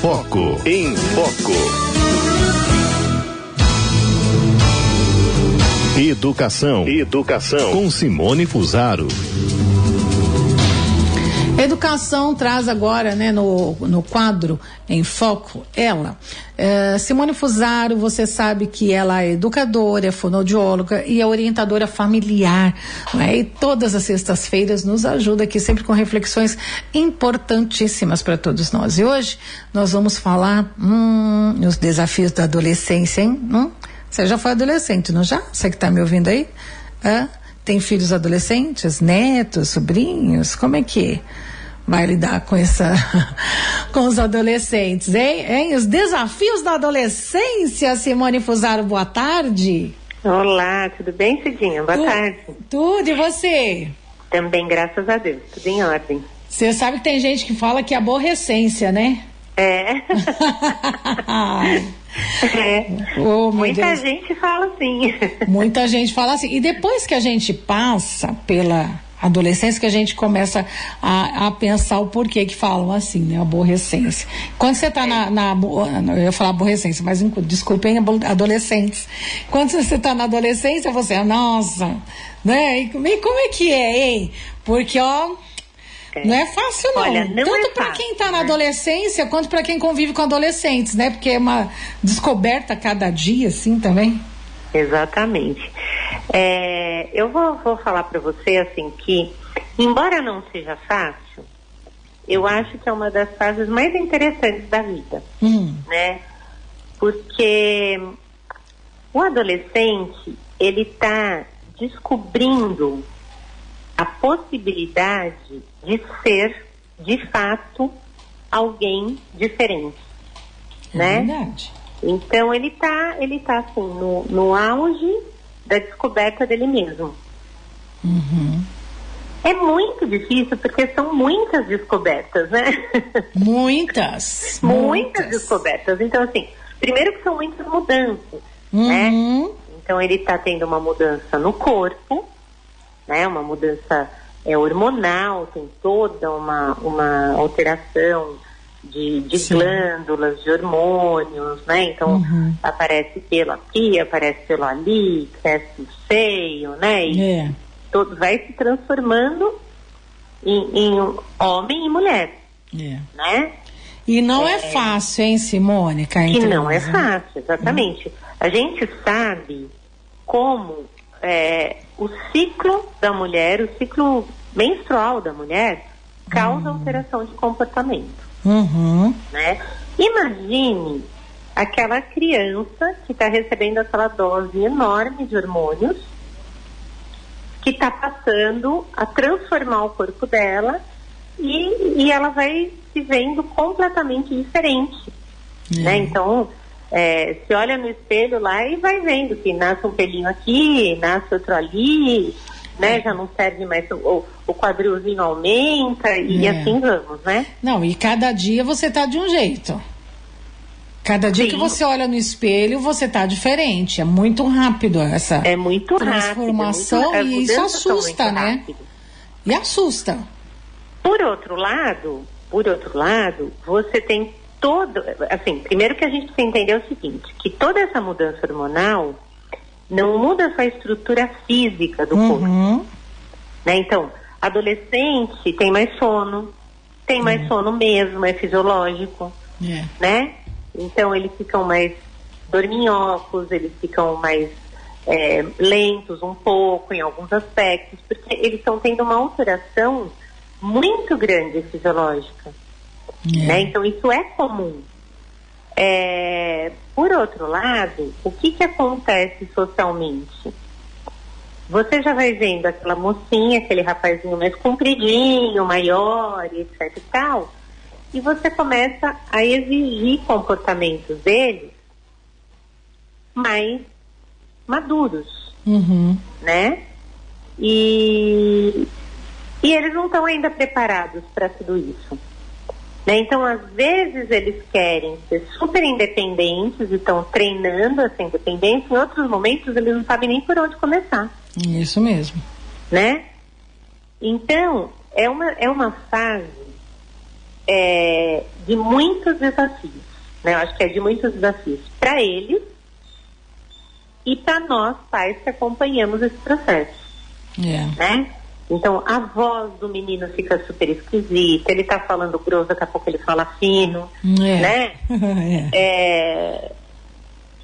Foco. Em Foco. Educação. Educação. Com Simone Fusaro. Educação traz agora, né, no, no quadro em foco, ela. É, Simone Fusaro, você sabe que ela é educadora, é fonoaudióloga e é orientadora familiar. Né? E todas as sextas-feiras nos ajuda aqui sempre com reflexões importantíssimas para todos nós. E hoje nós vamos falar hum, os desafios da adolescência, hein? Hum? Você já foi adolescente, não já? Você que está me ouvindo aí? Hã? Tem filhos adolescentes, netos, sobrinhos? Como é que vai lidar com essa com os adolescentes, hein? hein? Os desafios da adolescência, Simone Fusaro, boa tarde. Olá, tudo bem, Cidinha? Boa tu, tarde. Tudo, e você? Também, graças a Deus, tudo em ordem. Você sabe que tem gente que fala que é aborrecência, né? É. é. Oh, Muita Deus. gente fala assim. Muita gente fala assim. E depois que a gente passa pela adolescência que a gente começa a, a pensar o porquê que falam assim, né? Aborrecência. Quando você está na, na, Eu ia falar aborrecência, mas desculpem, adolescentes. Quando você está na adolescência, você, nossa, né? E, e como é que é, hein? Porque, ó. É. Não é fácil, não. Olha, não Tanto é para quem está né? na adolescência quanto para quem convive com adolescentes, né? Porque é uma descoberta cada dia, assim, também. Exatamente. É, eu vou, vou falar para você assim que, embora não seja fácil, eu acho que é uma das fases mais interessantes da vida, hum. né? Porque o adolescente ele está descobrindo a possibilidade de ser, de fato, alguém diferente, é né? Verdade. Então ele está ele tá assim no, no auge da descoberta dele mesmo. Uhum. É muito difícil porque são muitas descobertas, né? Muitas. muitas, muitas descobertas. Então, assim, primeiro que são muitas mudanças, né? uhum. né? Então ele está tendo uma mudança no corpo, né? Uma mudança é, hormonal, tem toda uma, uma alteração de, de glândulas, de hormônios, né? Então uhum. aparece pelo aqui, aparece pelo ali, cresce o seio, né? E é. todo, vai se transformando em, em homem e mulher, é. né? E não é, é fácil, hein, Simone? Que não é fácil, exatamente. Uhum. A gente sabe como é, o ciclo da mulher, o ciclo menstrual da mulher, causa uhum. alteração de comportamento. Uhum. Né? Imagine aquela criança que está recebendo aquela dose enorme de hormônios, que está passando a transformar o corpo dela e, e ela vai se vendo completamente diferente. Uhum. Né? Então, é, se olha no espelho lá e vai vendo que nasce um pelinho aqui, nasce outro ali, né? Já não serve mais, o, o quadrilzinho aumenta e é. assim vamos, né? Não, e cada dia você tá de um jeito. Cada dia Sim. que você olha no espelho, você tá diferente. É muito rápido essa é muito transformação rápido, é muito, e isso assusta, né? Rápido. E assusta. Por outro lado, por outro lado, você tem todo, assim, primeiro que a gente precisa entender o seguinte, que toda essa mudança hormonal não muda só a estrutura física do uhum. corpo. Né? Então, adolescente tem mais sono, tem mais uhum. sono mesmo, é fisiológico, yeah. É. né? Então eles ficam mais dorminhocos, eles ficam mais é, lentos um pouco em alguns aspectos, porque eles estão tendo uma alteração muito grande fisiológica. Yeah. É. Né? Então isso é comum. É, por outro lado, o que, que acontece socialmente? Você já vai vendo aquela mocinha, aquele rapazinho mais compridinho, maior, etc e tal, e você começa a exigir comportamentos deles mais maduros, uhum. né? E, e eles não estão ainda preparados para tudo isso. Né? Então, às vezes, eles querem ser super independentes e estão treinando essa independência, em outros momentos, eles não sabem nem por onde começar. Isso mesmo. Né? Então, é uma, é uma fase é, de muitos desafios. Né? Eu acho que é de muitos desafios para eles e para nós, pais, que acompanhamos esse processo. É. Né? Então, a voz do menino fica super esquisita, ele tá falando grosso, daqui a pouco ele fala fino, É. né? É. É,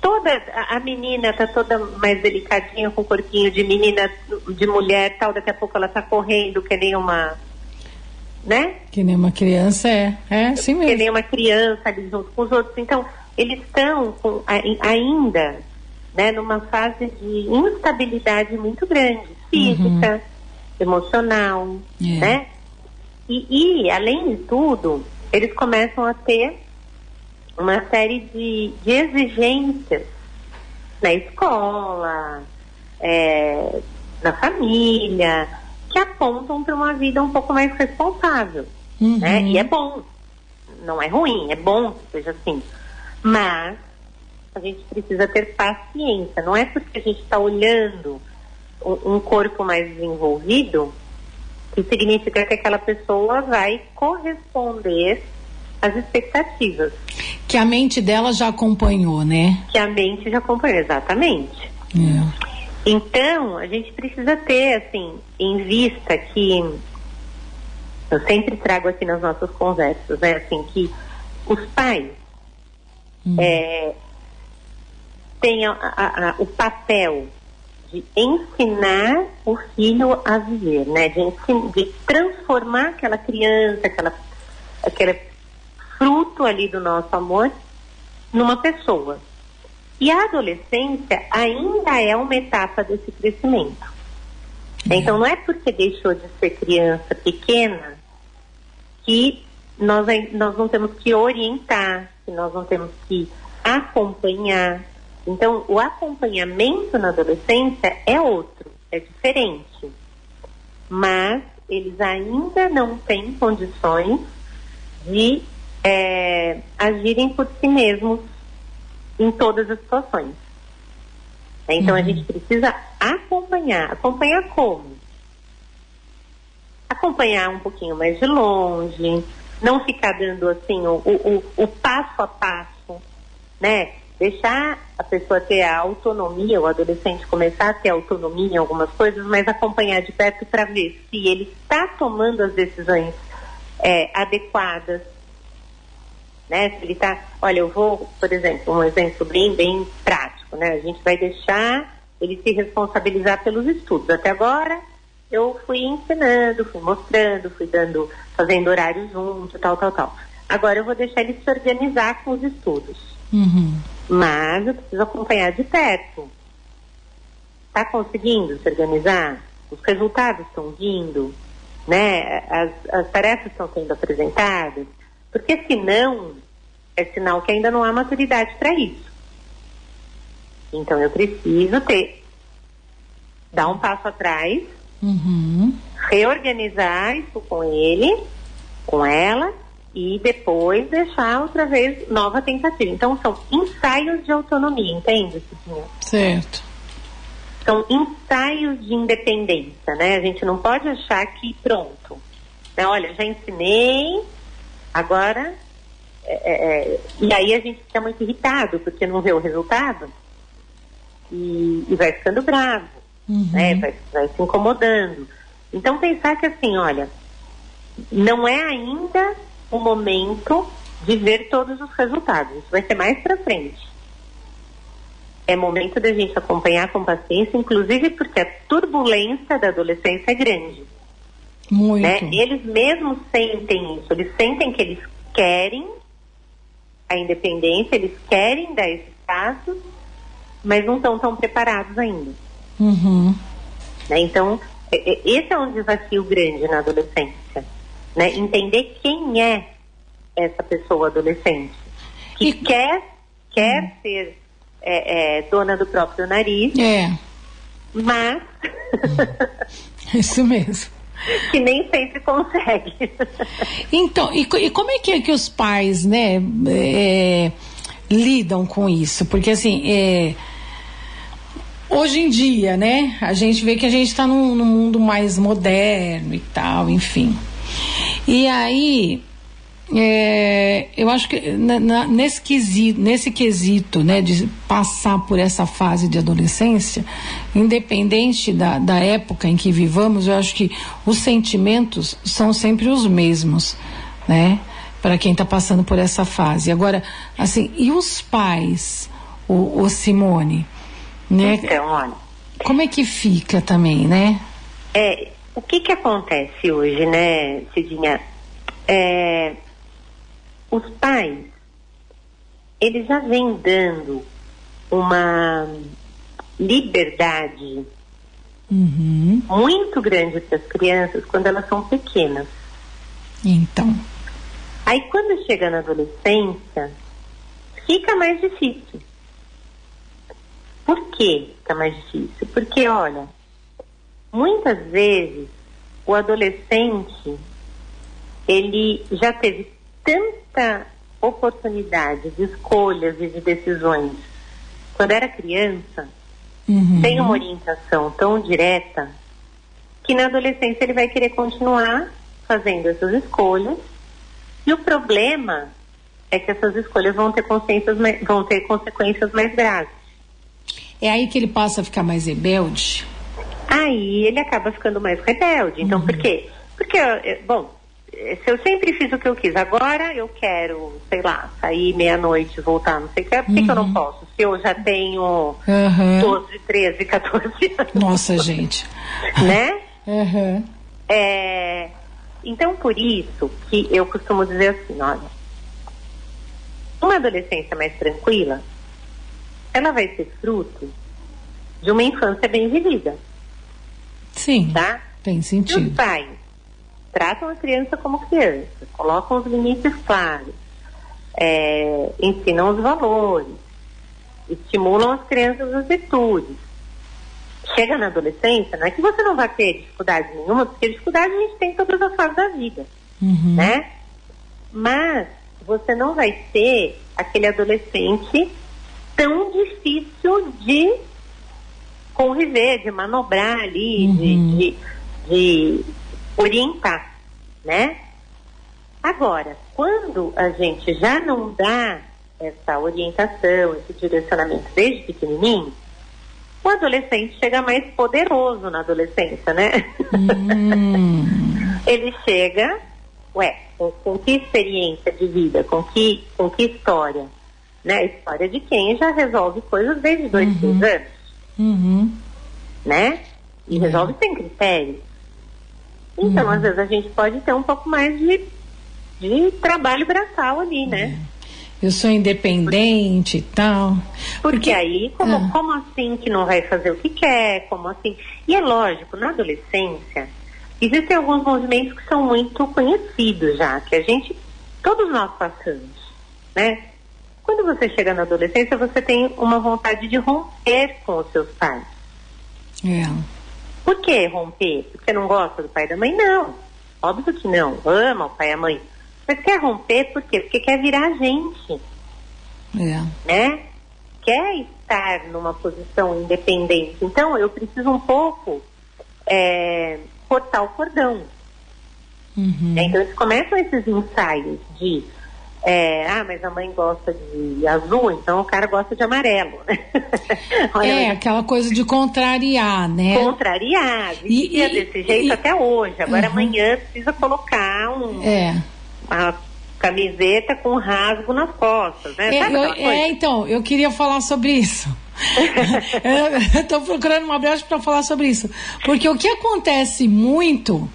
toda a, menina tá toda mais delicadinha com o corpinho de menina, de mulher, tal, daqui a pouco ela tá correndo que nem uma, né? Que nem uma criança é. É Que mesmo. nem uma criança ali junto com os outros. Então, eles estão com, ainda, né, numa fase de instabilidade muito grande, física, emocional, É. né? E, e, além de tudo, eles começam a ter uma série de, de exigências na escola, é, na família, que apontam para uma vida um pouco mais responsável. Uhum. Né? E é bom, não é ruim, é bom que seja assim. Mas a gente precisa ter paciência, não é porque a gente está olhando um, corpo mais desenvolvido que significa que aquela pessoa vai corresponder às expectativas Que a mente dela já acompanhou, né? que a mente já acompanhou, exatamente. É. Então, a gente precisa ter, assim, em vista que eu sempre trago aqui nas nossas conversas, né, assim, que os pais é, têm a- a- a- o papel de ensinar o filho a viver, né, de, ensin- de transformar aquela criança, aquela, aquele fruto ali do nosso amor numa pessoa. E a adolescência ainda é uma etapa desse crescimento. Então, não é porque deixou de ser criança pequena que nós, nós não temos que orientar, que nós não temos que acompanhar. Então, o acompanhamento na adolescência é outro, é diferente. Mas eles ainda não têm condições de eh, agirem por si mesmos em todas as situações. Então a gente precisa acompanhar. Acompanhar como? Acompanhar um pouquinho mais de longe, não ficar dando assim o, o, o- o passo a passo, né? Deixar a pessoa ter a autonomia, o adolescente começar a ter autonomia em algumas coisas, mas acompanhar de perto para ver se ele está tomando as decisões eh, adequadas, né? Se ele está, olha, eu vou, por exemplo, um exemplo bem, bem prático, né? A gente vai deixar ele se responsabilizar pelos estudos. Até agora eu fui ensinando, fui mostrando, fui dando, fazendo horário junto, tal, tal, tal. Agora eu vou deixar ele se organizar com os estudos. Uhum. Mas eu preciso acompanhar de perto. Está conseguindo se organizar? Os resultados estão vindo? Né? As, as tarefas estão sendo apresentadas? Porque senão é sinal que ainda não há maturidade para isso. Então eu preciso ter, dar um passo atrás, Uhum. reorganizar isso com ele, com ela, e depois deixar outra vez nova tentativa. Então são ensaios de autonomia, entende, Cidinha? Certo. São ensaios de independência, né? A gente não pode achar que pronto. Né? Olha, já ensinei, agora. é, é, é, e aí a gente fica muito irritado porque não vê o resultado e, e vai ficando bravo, Uhum. né? Vai, vai se incomodando. Então pensar que assim, olha, não é ainda o momento de ver todos os resultados. Isso vai ser mais para frente. É momento da gente acompanhar com paciência, inclusive porque a turbulência da adolescência é grande. Muito. Né? Eles mesmos sentem isso, eles sentem que eles querem a independência, eles querem dar esses passos, mas não estão tão preparados ainda. Uhum. né? Então, é- é- esse é um desafio grande na adolescência. Né? Entender quem é essa pessoa adolescente. Que E- quer, quer ser é, é, dona do próprio nariz, É, mas isso mesmo. que nem sempre consegue. Então, e, e como é que, é que os pais, né, é, lidam com isso? Porque assim, é, hoje em dia, né, a gente vê que a gente está num, num mundo mais moderno e tal, enfim. E aí, é, eu acho que na, na, nesse, quesito, nesse quesito, né, de passar por essa fase de adolescência, independente da, da época em que vivamos, eu acho que os sentimentos são sempre os mesmos, né, para quem está passando por essa fase. Agora, assim, e os pais, o, o Simone, né? Então, olha. Como é que fica também, né? É, o que que acontece hoje, né, Cidinha? É, os pais, eles já vêm dando uma liberdade uhum. muito grande para as crianças quando elas são pequenas. Então. Aí quando chega na adolescência, fica mais difícil. Por que fica mais difícil? Porque, olha, muitas vezes o adolescente ele já teve tanta oportunidade de escolhas e de decisões quando era criança, uhum. sem uma orientação tão direta, que na adolescência ele vai querer continuar fazendo essas escolhas. E o problema é que essas escolhas vão ter, vão ter consequências mais graves. É aí que ele passa a ficar mais rebelde? Aí ele acaba ficando mais rebelde. Então, Uhum. por quê? Porque, eh, bom, eh, se eu sempre fiz o que eu quis, agora eu quero, sei lá, sair meia-noite, voltar, não sei o que, por que, que eu não posso? Se eu já tenho Uhum. 12, 13, 14 anos, Nossa, gente. né? Uhum. É, então, por isso que eu costumo dizer assim, olha, uma adolescência mais tranquila, ela vai ser fruto de uma infância bem vivida, Sim, tá? tem E os sentido. pais tratam a criança como criança, colocam os limites claros, é, ensinam os valores, estimulam as crianças as virtudes. Chega na adolescência, não é que você não vai ter dificuldade nenhuma, porque dificuldade a gente tem em todas as fases da vida, Uhum. né? Mas você não vai ser aquele adolescente tão difícil de conviver, de manobrar ali, Uhum. de, de, de orientar, né? Agora, quando a gente já não dá essa orientação, esse direcionamento desde pequenininho, o adolescente chega mais poderoso na adolescência, né? Hum, Ele chega, ué, com, com que experiência de vida, com que, com que história? Né? A história de quem já resolve coisas desde dois, Uhum. três anos uhum. né? E Uhum. resolve sem critério. Então, Uhum. às vezes, a gente pode ter um pouco mais de, de trabalho braçal ali, né? Eu sou independente e tal. Porque aí, como, Ah. como assim que não vai fazer o que quer? Como assim? E é lógico, na adolescência, existem alguns movimentos que são muito conhecidos já, que a gente, todos nós passamos, né? Quando você chega na adolescência, você tem uma vontade de romper com os seus pais. É. Por que romper? Porque não gosta do pai e da mãe? Não. Óbvio que não. Ama o pai e a mãe. Mas quer romper por quê? Porque quer virar gente, É. né? Quer estar numa posição independente. Então, eu preciso um pouco é, cortar o cordão. Uhum. Então, eles começam esses ensaios de é, ah, mas a mãe gosta de azul, então o cara gosta de amarelo. É, aquela coisa de contrariar, né? contrariar, E- e- desse jeito e- até hoje. Agora Uhum. amanhã precisa colocar um, É. uma camiseta com rasgo nas costas, né? É, eu- é, então, eu queria falar sobre isso. eu estou procurando uma brecha para falar sobre isso. Porque o que acontece muito,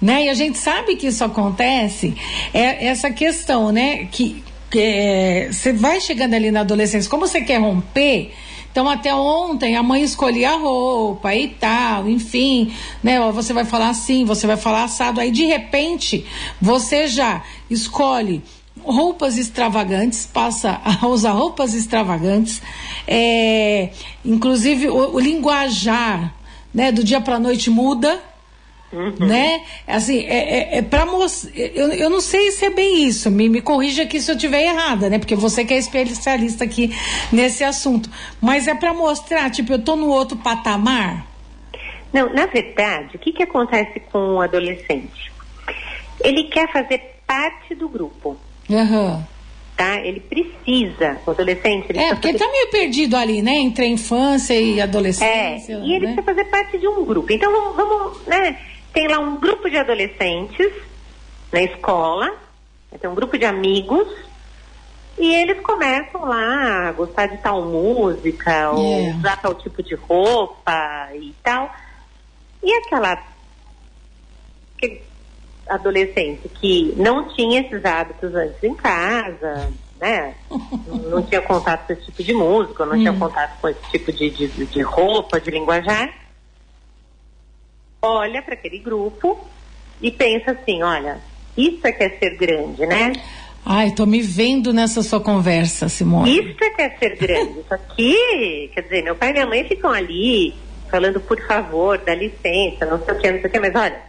né, e a gente sabe que isso acontece, é essa questão, né, que é, você vai chegando ali na adolescência, como você quer romper, então até ontem a mãe escolhia a roupa e tal, enfim, né? Você vai falar assim, você vai falar assado, aí de repente você já escolhe roupas extravagantes, passa a usar roupas extravagantes, é, inclusive o, o linguajar, né, do dia para noite muda, né? Assim, é, é, é para mostrar. Eu, eu não sei se é bem isso. Me, me corrija aqui se eu estiver errada, né? Porque você que é especialista aqui nesse assunto. Mas é para mostrar, tipo, eu tô no outro patamar. Não, na verdade, o que, que acontece com o adolescente? Ele quer fazer parte do grupo. Aham. Tá? Ele precisa, o adolescente. Ele É, porque fazer- tá meio perdido ali, né? Entre a infância e É, adolescência. e ele né? precisa fazer parte de um grupo. Então vamos, vamos, né? Tem lá um grupo de adolescentes na escola, tem um grupo de amigos, e eles começam lá a gostar de tal música, ou É. usar tal tipo de roupa e tal. E aquela adolescente que não tinha esses hábitos antes em casa, né? Não- tinha contato com esse tipo de música, não tinha contato com esse tipo de, de, de roupa, de linguajar, olha para aquele grupo e pensa assim, olha, isso é que é ser grande, né? Ai, tô me vendo nessa sua conversa, Simone. Isso é que é ser grande. Isso aqui, quer dizer, meu pai e minha mãe ficam ali falando por favor, dá licença, não sei o que, não sei o que, mas olha,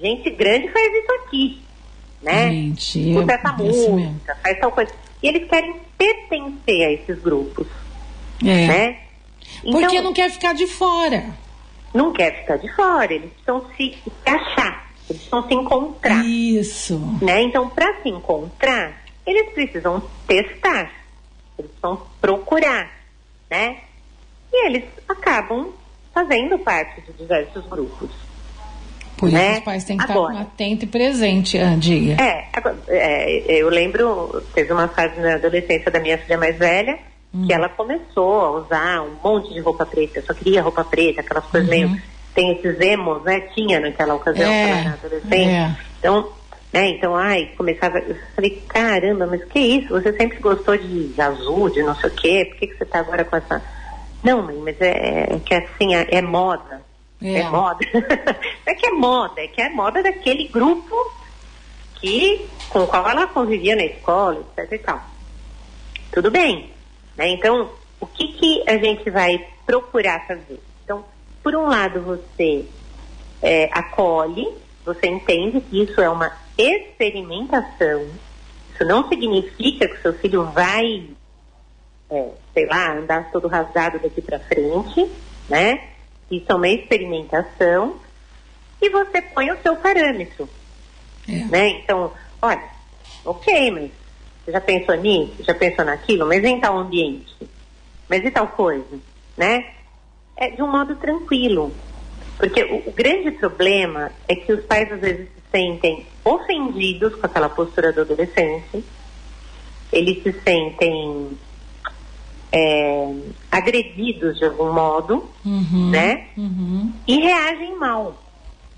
gente grande faz isso aqui, né? Gente, Escuta é essa isso mesmo. música, faz tal coisa. E eles querem pertencer a esses grupos, É. né? Porque Então, não quer ficar de fora. Não quer ficar de fora, eles precisam se, se achar, eles precisam se encontrar. Isso. né? Então, para se encontrar, eles precisam testar, eles precisam procurar, né? E eles acabam fazendo parte de diversos grupos. Por Né? isso os pais têm que Agora. estar atento e presente, ah, diga. É, é, eu lembro, teve uma fase na adolescência da minha filha mais velha, que ela começou a usar um monte de roupa preta, só queria roupa preta, aquelas coisas meio. Tem esses emos, né? Tinha naquela ocasião, É, quando ela era adolescente. é. Então, né, então, ai, começava. Eu falei, caramba, mas que isso? Você sempre gostou de azul, de não sei o quê, por que, que você tá agora com essa. Não, mãe, mas é, é que assim, é, é moda. É. É, moda. Não é que é moda, é que é moda daquele grupo que, com o qual ela convivia na escola, etc e tal. Tudo bem. Né? Então, o que, que a gente vai procurar fazer? Então, por um lado, você é, acolhe, você entende que isso é uma experimentação. Isso não significa que o seu filho vai, é, sei lá, andar todo rasgado daqui para frente, né? Isso é uma experimentação. E você põe o seu parâmetro É. né? Então, olha, ok, mas já pensou nisso? Já pensou naquilo? Mas em tal ambiente? Mas e tal coisa? Né? É de um modo tranquilo. Porque o, o grande problema é que os pais às vezes se sentem ofendidos com aquela postura do adolescente, eles se sentem é, agredidos de algum modo, Uhum. né? Uhum. E reagem mal,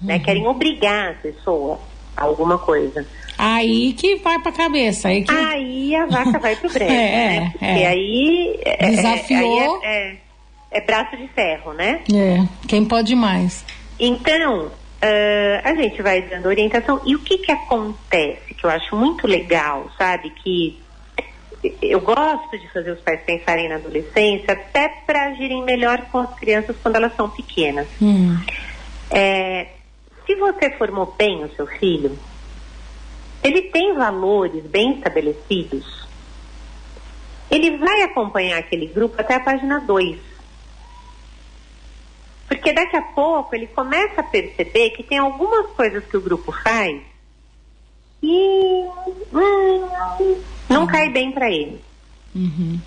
né? Querem obrigar a pessoa alguma coisa. Aí que vai pra cabeça. Aí que... Aí a vaca vai pro brejo, É, né? Porque é. aí, é, é- Desafiou. é, é- é braço de ferro, né? É, quem pode mais? Então, ah, a gente vai dando orientação. E o que que acontece, que eu acho muito legal, sabe? Que eu gosto de fazer os pais pensarem na adolescência até para agirem melhor com as crianças quando elas são pequenas. Hum. É, se você formou bem o seu filho, ele tem valores bem estabelecidos, ele vai acompanhar aquele grupo até a página 2. Porque daqui a pouco ele começa a perceber que tem algumas coisas que o grupo faz e hum, não cai bem para ele. Uhum.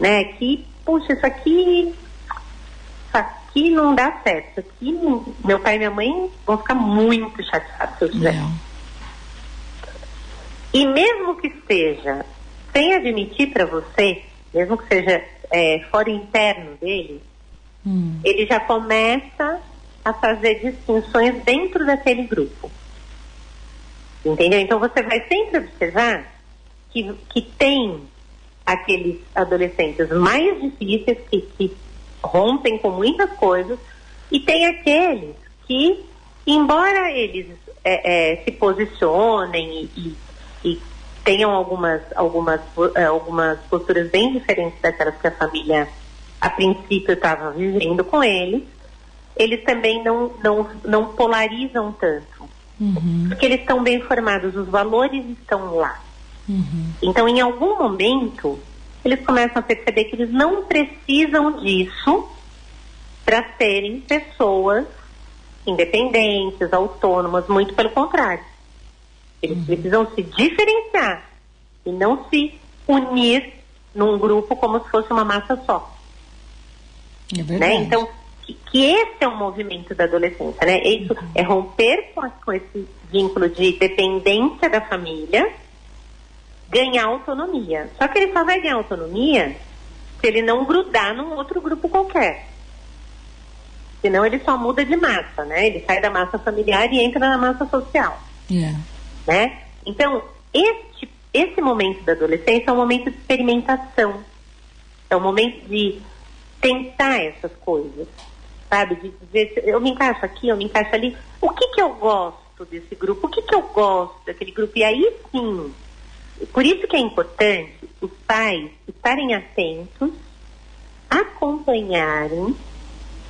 Né? Que, puxa, isso aqui aqui não dá certo. Aqui, não- meu pai e minha mãe vão ficar muito chateados se eu fizer. E mesmo que seja sem admitir para você, mesmo que seja é, fora interno dele, Hum. ele já começa a fazer distinções dentro daquele grupo. Entendeu? Então você vai sempre observar que, que tem aqueles adolescentes mais difíceis que, que rompem com muitas coisas e tem aqueles que, embora eles é, é, se posicionem e, e- e tenham algumas, algumas, é, algumas posturas bem diferentes daquelas que a família a princípio estava vivendo com eles, eles também não, não, não polarizam tanto. Uhum. Porque eles estão bem formados, os valores estão lá. Uhum. Então, em algum momento, eles começam a perceber que eles não precisam disso para serem pessoas independentes, autônomas, muito pelo contrário. Eles precisam se diferenciar e não se unir num grupo como se fosse uma massa só. É Né? Então, que, que esse é o movimento da adolescência, né? Isso é romper com, com esse vínculo de dependência da família, ganhar autonomia. Só que ele só vai ganhar autonomia se ele não grudar num outro grupo qualquer. Senão ele só muda de massa, né? Ele sai da massa familiar e entra na massa social É. né? Então, este, esse momento da adolescência é um momento de experimentação. É um momento de tentar essas coisas, sabe? De se eu me encaixo aqui, eu me encaixo ali. O que que eu gosto desse grupo? O que que eu gosto daquele grupo? E aí sim, por isso que é importante os pais estarem atentos, acompanharem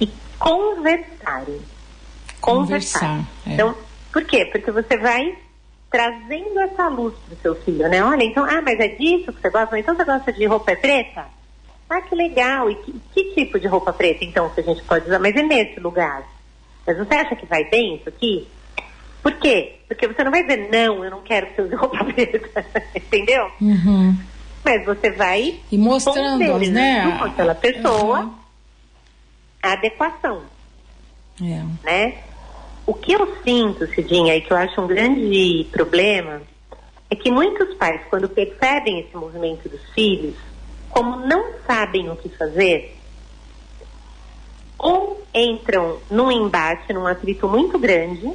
e conversarem. Conversar, é. Então, por quê? Porque você vai trazendo essa luz para o seu filho, né? Olha, então, ah, mas é disso que você gosta? Então você gosta de roupa preta? Ah, que legal. E que, que tipo de roupa preta, então, que a gente pode usar? Mas é nesse lugar. Mas você acha que vai bem isso aqui? Por quê? Porque você não vai dizer, não, eu não quero que você use roupa preta. Entendeu? Uhum. Mas você vai E mostrando, pondendo né? com aquela pessoa Uhum. a adequação É. né? O que eu sinto, Cidinha, e que eu acho um grande problema, é que muitos pais, quando percebem esse movimento dos filhos, como não sabem o que fazer, ou entram num embate, num atrito muito grande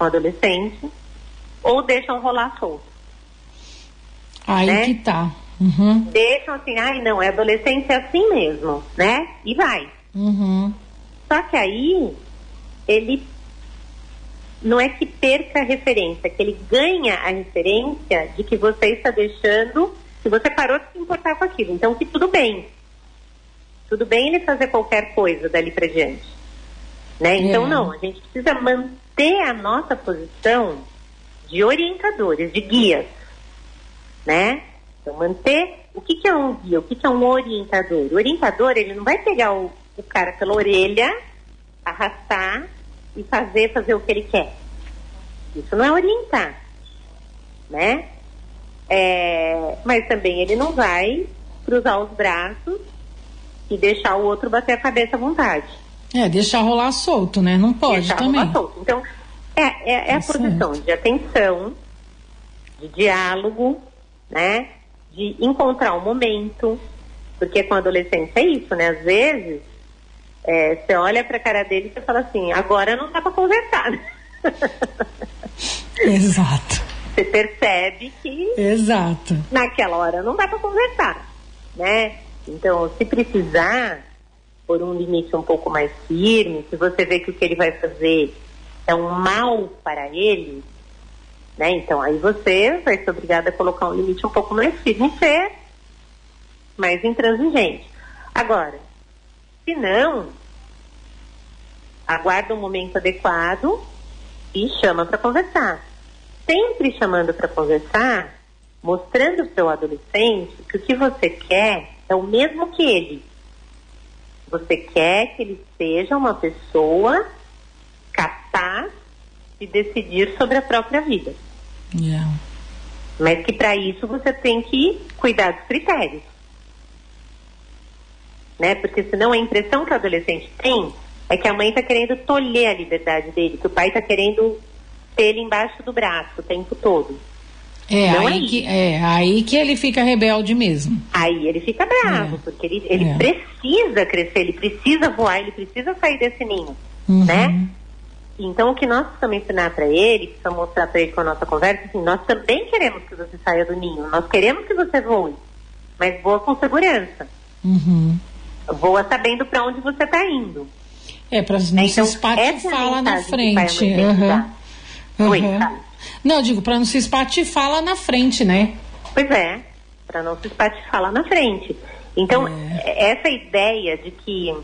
com adolescente, ou deixam rolar solto. Aí Né? que tá. Uhum. Deixam assim, ai não, é adolescente é assim mesmo, né? E vai. Uhum. Só que aí ele não é que perca a referência, é que ele ganha a referência de que você está deixando, que você parou de se importar com aquilo. Então que tudo bem. Tudo bem ele fazer qualquer coisa dali para diante. Né? Então É. não, a gente precisa manter a nossa posição de orientadores, de guias. Né? Então manter o que, que é um guia, o que, que é um orientador? O orientador, ele não vai pegar o, o cara pela orelha, arrastar e fazer fazer o que ele quer. Isso não é orientar, né? É, mas também ele não vai cruzar os braços e deixar o outro bater a cabeça à vontade. É, deixar rolar solto, né? Não pode deixar também. rolar solto. Então, é, é, é a posição de atenção, de diálogo, né? De encontrar um momento, porque com a adolescência é isso, né? Às vezes, é, você olha pra cara dele e você fala assim, agora não dá pra conversar. Exato. você percebe que Exato. naquela hora não dá para conversar, né? Então, se precisar por um limite um pouco mais firme, se você vê que o que ele vai fazer é um mal para ele, né? Então, aí você vai ser obrigada a colocar um limite um pouco mais firme e ser mais intransigente. Agora, se não, aguarda um momento adequado e chama para conversar. Sempre chamando para conversar, mostrando para o adolescente que o que você quer é o mesmo que ele. Você quer que ele seja uma pessoa capaz de decidir sobre a própria vida. Yeah. Mas que para isso você tem que cuidar dos critérios. Né? Porque senão a impressão que o adolescente tem é que a mãe está querendo tolher a liberdade dele, que o pai está querendo ter ele embaixo do braço o tempo todo. É, Não é aí isso. que, é aí que ele fica rebelde mesmo. Aí ele fica bravo, É. porque ele, ele É. precisa crescer, ele precisa voar, ele precisa sair desse ninho, Uhum. né? Então o que nós precisamos ensinar para ele, precisamos mostrar para ele com a nossa conversa, assim, nós também queremos que você saia do ninho, nós queremos que você voe, mas voa com segurança, Uhum. voa sabendo para onde você está indo. É, pra não Então, se é espatifar lá na frente. Uhum. dar. Oi, Uhum. Não, eu digo, pra não se espatifar lá na frente, né? Pois é, para não se espatifar lá na frente. Então, É. essa ideia de que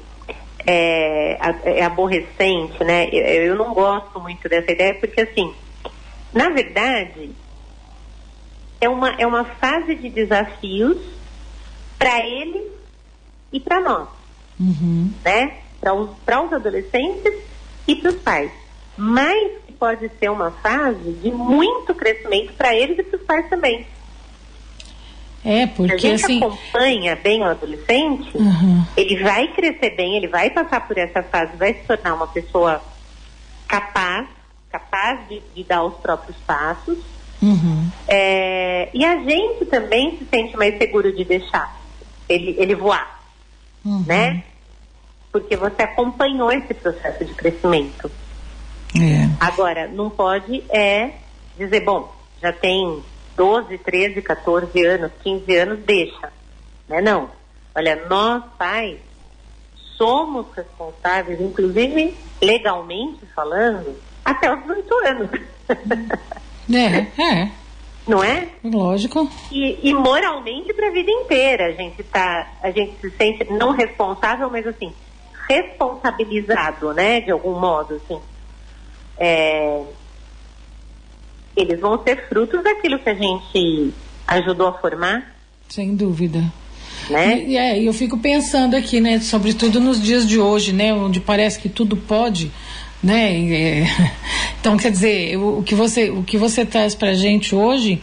é, é aborrecente, né? Eu, não gosto muito dessa ideia, porque assim, na verdade, é uma, é uma fase de desafios para ele e para nós Uhum. né? Para os, para os adolescentes e para os pais. Mas pode ser uma fase de muito crescimento para eles e para os pais também. É, porque Se a gente assim. acompanha bem o adolescente, Uhum. ele vai crescer bem, ele vai passar por essa fase, vai se tornar uma pessoa capaz, capaz de, de dar os próprios passos. Uhum. É, e a gente também se sente mais seguro de deixar ele, ele voar, Uhum. né? Porque você acompanhou esse processo de crescimento. É. Agora, não pode é dizer, bom, já tem 12, 13, 14 anos, 15 anos, deixa. Né? Não. Olha, nós pais somos responsáveis, inclusive legalmente falando, até os 18 anos. É, é. não é? Lógico. E, e moralmente para a vida inteira. A gente tá, a gente se sente não responsável, mas assim, responsabilizado, né? De algum modo, assim. É, eles vão ser frutos daquilo que a gente ajudou a formar, Sem dúvida. né? E, é, eu fico pensando aqui, né, sobretudo nos dias de hoje, né, onde parece que tudo pode, né? é, então, quer dizer, o, o que você o que você traz para gente hoje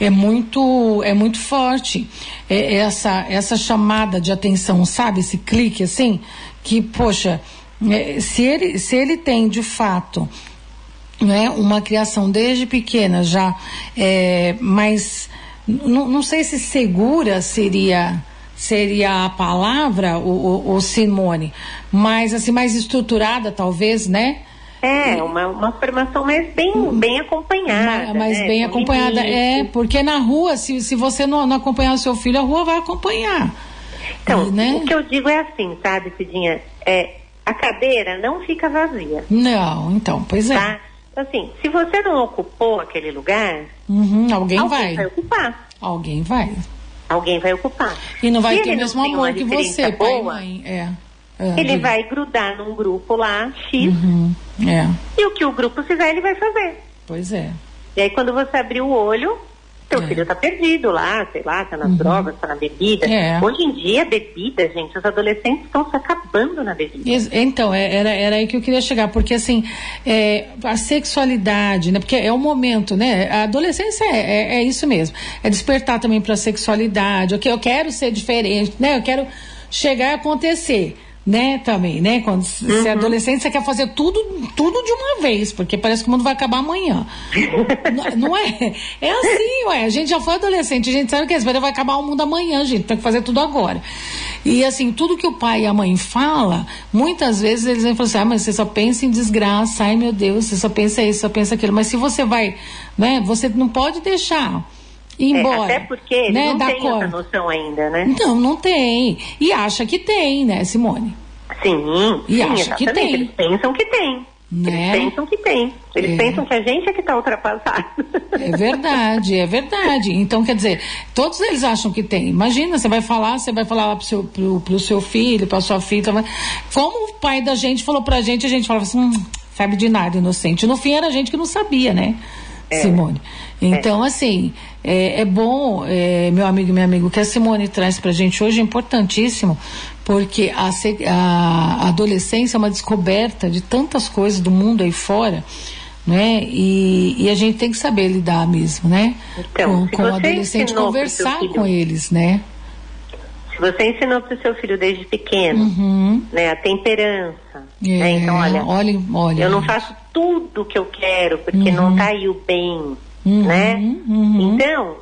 é muito é muito forte. É, essa essa chamada de atenção, sabe, esse clique assim, que poxa, é, se ele se ele tem de fato né, uma criação desde pequena já é, mais não sei se segura seria seria a palavra o, o, Simone mas assim mais estruturada talvez né É, uma, uma formação mais bem, bem acompanhada. Ma- mais né? bem Com acompanhada é porque na rua se, se você não, não acompanhar o seu filho a rua vai acompanhar Então, E, né? o que eu digo é assim, sabe, Cidinha? É, a cadeira não fica vazia, não então pois é tá? Então, assim, se você não ocupou aquele lugar, Uhum, alguém alguém vai vai ocupar. alguém vai Alguém vai ocupar. e não vai Se ter o mesmo amor que você referência pai boa, mãe é, É, Ele diga. vai grudar num grupo lá, X, Uhum, é e o que o grupo fizer, ele vai fazer. Pois é. E aí, quando você abrir o olho, teu É. filho tá perdido lá, sei lá, tá nas drogas, tá na bebida. É. Hoje em dia, bebida, gente, os adolescentes estão se acabando na bebida. Ex- Então, é- era, era aí que eu queria chegar, porque assim, é, a sexualidade, né? Porque é o momento, né? A adolescência é, é, é isso mesmo. É despertar também para a sexualidade. Ok, eu quero ser diferente, né? Eu quero chegar a acontecer. Né, também, né? Quando s- você é adolescente, você quer fazer tudo, tudo de uma vez, porque parece que o mundo vai acabar amanhã. não, não é? É assim, ué. A gente já foi adolescente, a gente sabe que é, vai acabar o mundo amanhã, gente. Tem que fazer tudo agora. E assim, tudo que o pai e a mãe fala, muitas vezes eles vêm falar assim, ah, mas você só pensa em desgraça, ai meu Deus, você só pensa isso, só pensa aquilo. Mas se você vai, né, você não pode deixar ir É, embora. até porque eles né, não da têm essa noção ainda, né? Não, não tem. E acha que tem, né, Simone? Sim, E sim, acha que tem. Eles pensam que tem. Né? Eles pensam que tem. Eles É. pensam que a gente é que está ultrapassado. É verdade, é verdade. Então, quer dizer, todos eles acham que tem. Imagina, você vai falar, você vai falar lá pro seu, pro, pro seu filho, pra sua filha. vai- Como o pai da gente falou pra gente, a gente falava assim, hum, sabe de nada, inocente. No fim era a gente que não sabia, né, Simone? Então, assim, é, é bom, é, meu amigo e minha amigo, o que a Simone traz pra gente hoje é importantíssimo, porque a, a a adolescência é uma descoberta de tantas coisas do mundo aí fora né? E, e a gente tem que saber lidar mesmo, né? Então, com com o adolescente, conversar filho- com eles, né? Se você ensinou para o seu filho desde pequeno, Uhum. né, a temperança, É, né? Então, olha, olha, olha. eu não faço tudo que eu quero porque não tá aí o bem, Uhum, né? uhum. Então,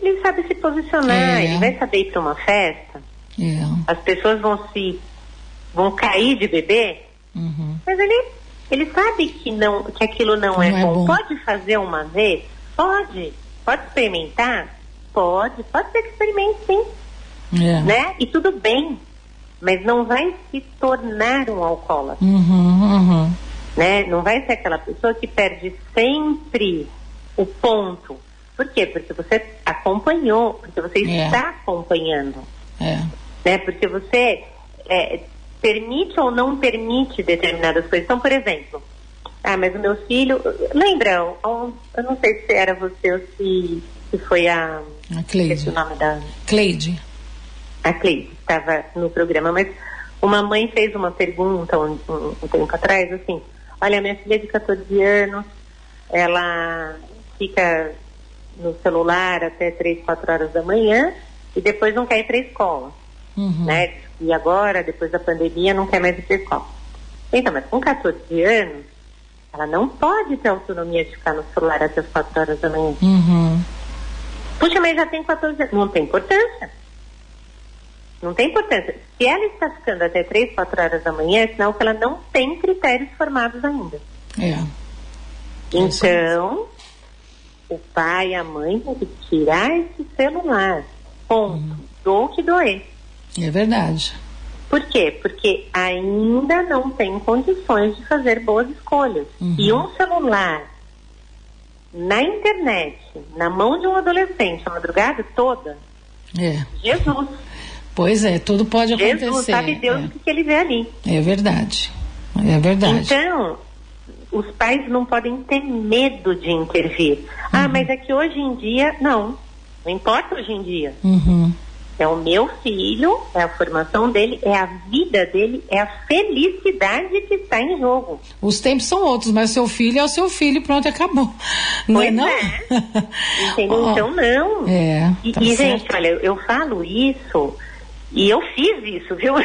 ele sabe se posicionar, É. ele vai saber ir para uma festa, É, as pessoas vão se vão cair de bebê, uhum. mas ele ele sabe que não que aquilo não, é, Não é bom. bom. Pode fazer uma vez? Pode. Pode experimentar? Pode. Pode ser que experimente sim, É. né? E tudo bem. Mas não vai se tornar um alcoólatra, Uhum, uhum. né? Não vai ser aquela pessoa que perde sempre o ponto. Por quê? Porque você acompanhou, porque você É. está acompanhando É. né? Porque você é, permite ou não permite determinadas coisas. Então, por exemplo, ah, mas o meu filho, lembra? um- Eu não sei se era você ou se, se foi a, A Cleide. o nome da Cleide. a Cleide que estava no programa, mas uma mãe fez uma pergunta um, um- um tempo atrás, assim, Olha, minha filha de 14 anos, ela fica no celular até 3, 4 horas da manhã e depois não quer ir para a escola. Uhum. Né? E agora, depois da pandemia, não quer mais ir para a escola. Então, mas com 14 anos, ela não pode ter autonomia de ficar no celular até as 4 horas da manhã. Uhum. Puxa, mas já tem 14 anos. Não tem importância. Não tem importância. Se ela está ficando até 3, 4 horas da manhã, é sinal que ela não tem critérios formados ainda. É. Então, o pai e a mãe têm que tirar esse celular. Ponto. Uhum. Dou que doer. É verdade. Por quê? Porque ainda não tem condições de fazer boas escolhas. Uhum. E um celular na internet, na mão de um adolescente, a madrugada toda, É. Jesus. Pois é, tudo pode acontecer. Jesus sabe Deus o que, que ele vê ali. É, é verdade. É verdade. Então, os pais não podem ter medo de intervir. Ah, Uhum. mas é que hoje em dia, não. Não importa hoje em dia. Uhum. É o meu filho, é a formação dele, é a vida dele, é a felicidade que está em jogo. Os tempos são outros, mas seu filho é o seu filho, pronto, acabou. Não é Pois não? é. Entendeu? Ó, Então, não. É, E, tá e, certo. gente, olha, eu falo isso e eu fiz isso, viu? É,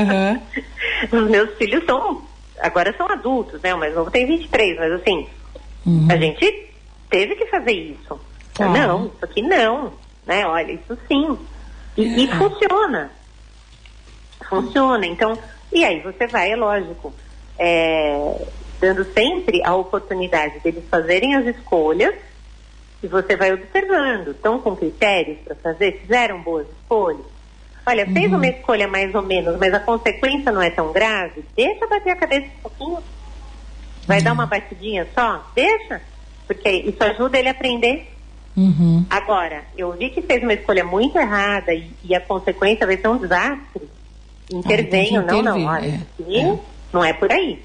aham. Os meus filhos são, agora são adultos, né? O mais novo tem 23, mas assim, Uhum. a gente teve que fazer isso. Claro. Não, isso aqui não, né? Olha, isso sim. E, e É. funciona. Funciona. Então, e aí você vai, é lógico, é, dando sempre a oportunidade deles fazerem as escolhas e você vai observando. Estão com critérios para fazer? Fizeram boas escolhas? Olha, fez Uhum. uma escolha mais ou menos, mas a consequência não é tão grave? Deixa bater a cabeça um pouquinho. Vai Uhum. dar uma batidinha só? Deixa. Porque isso ajuda ele a aprender. Uhum. Agora, eu vi que fez uma escolha muito errada e, e a consequência vai ser um desastre. Intervenho, Ah, tem que não, não, intervir, olha, é, é. não é por aí.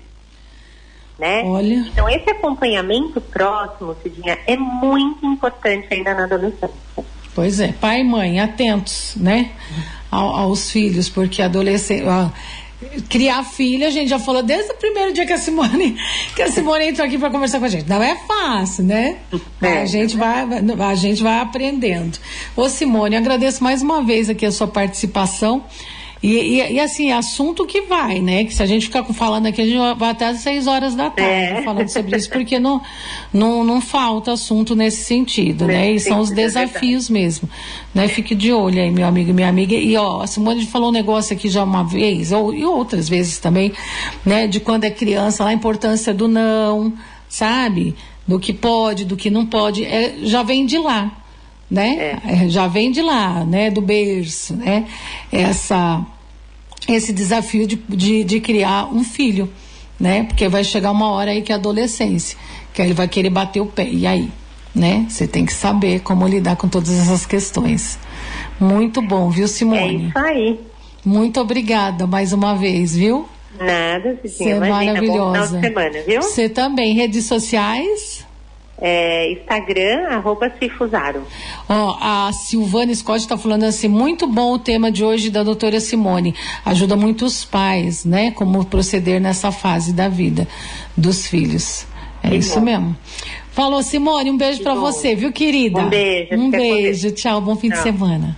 Né? Olha. Então, esse acompanhamento próximo, Cidinha, é muito importante ainda na adolescência. Pois é, pai e mãe, atentos, né? Ao- aos filhos, porque adolescente. criar filho, a gente já falou desde o primeiro dia que a Simone, que a Simone entrou aqui para conversar com a gente. Não é fácil, né? É. A gente vai, a gente vai aprendendo. Ô Simone, agradeço mais uma vez aqui a sua participação. E, e- e, assim, assunto que vai, né? Que se a gente ficar falando aqui, a gente vai até às seis horas da tarde É. falando sobre isso, porque não, não, não falta assunto nesse sentido, né? E são os é desafios mesmo, né? Fique de olho aí, meu amigo e minha amiga. E ó, a Simone falou um negócio aqui já uma vez, ou, e outras vezes também, né? De quando é criança, lá a importância do não, sabe? Do que pode, do que não pode, é, já vem de lá, né? É, já vem de lá, né? Do berço, né? Essa esse desafio de, de, de criar um filho, né? Porque vai chegar uma hora aí que é a adolescência, que aí ele vai querer bater o pé. E aí? Né? Você tem que saber como lidar com todas essas questões. Muito bom, viu, É Simone? isso aí. Muito obrigada mais uma vez, viu? Nada, Você é Imagina, bom final maravilhosa. de semana, viu? Você também, redes sociais? É, Instagram, arroba Cifusaro. Ó, a Silvana Scott está falando assim, muito bom o tema de hoje da doutora Simone. Ajuda muito os pais, né? Como proceder nessa fase da vida dos filhos. É Que isso bom. mesmo. Falou, Simone, um beijo para você, viu, querida? Um beijo, Um beijo, tchau, bom fim de Tchau. semana.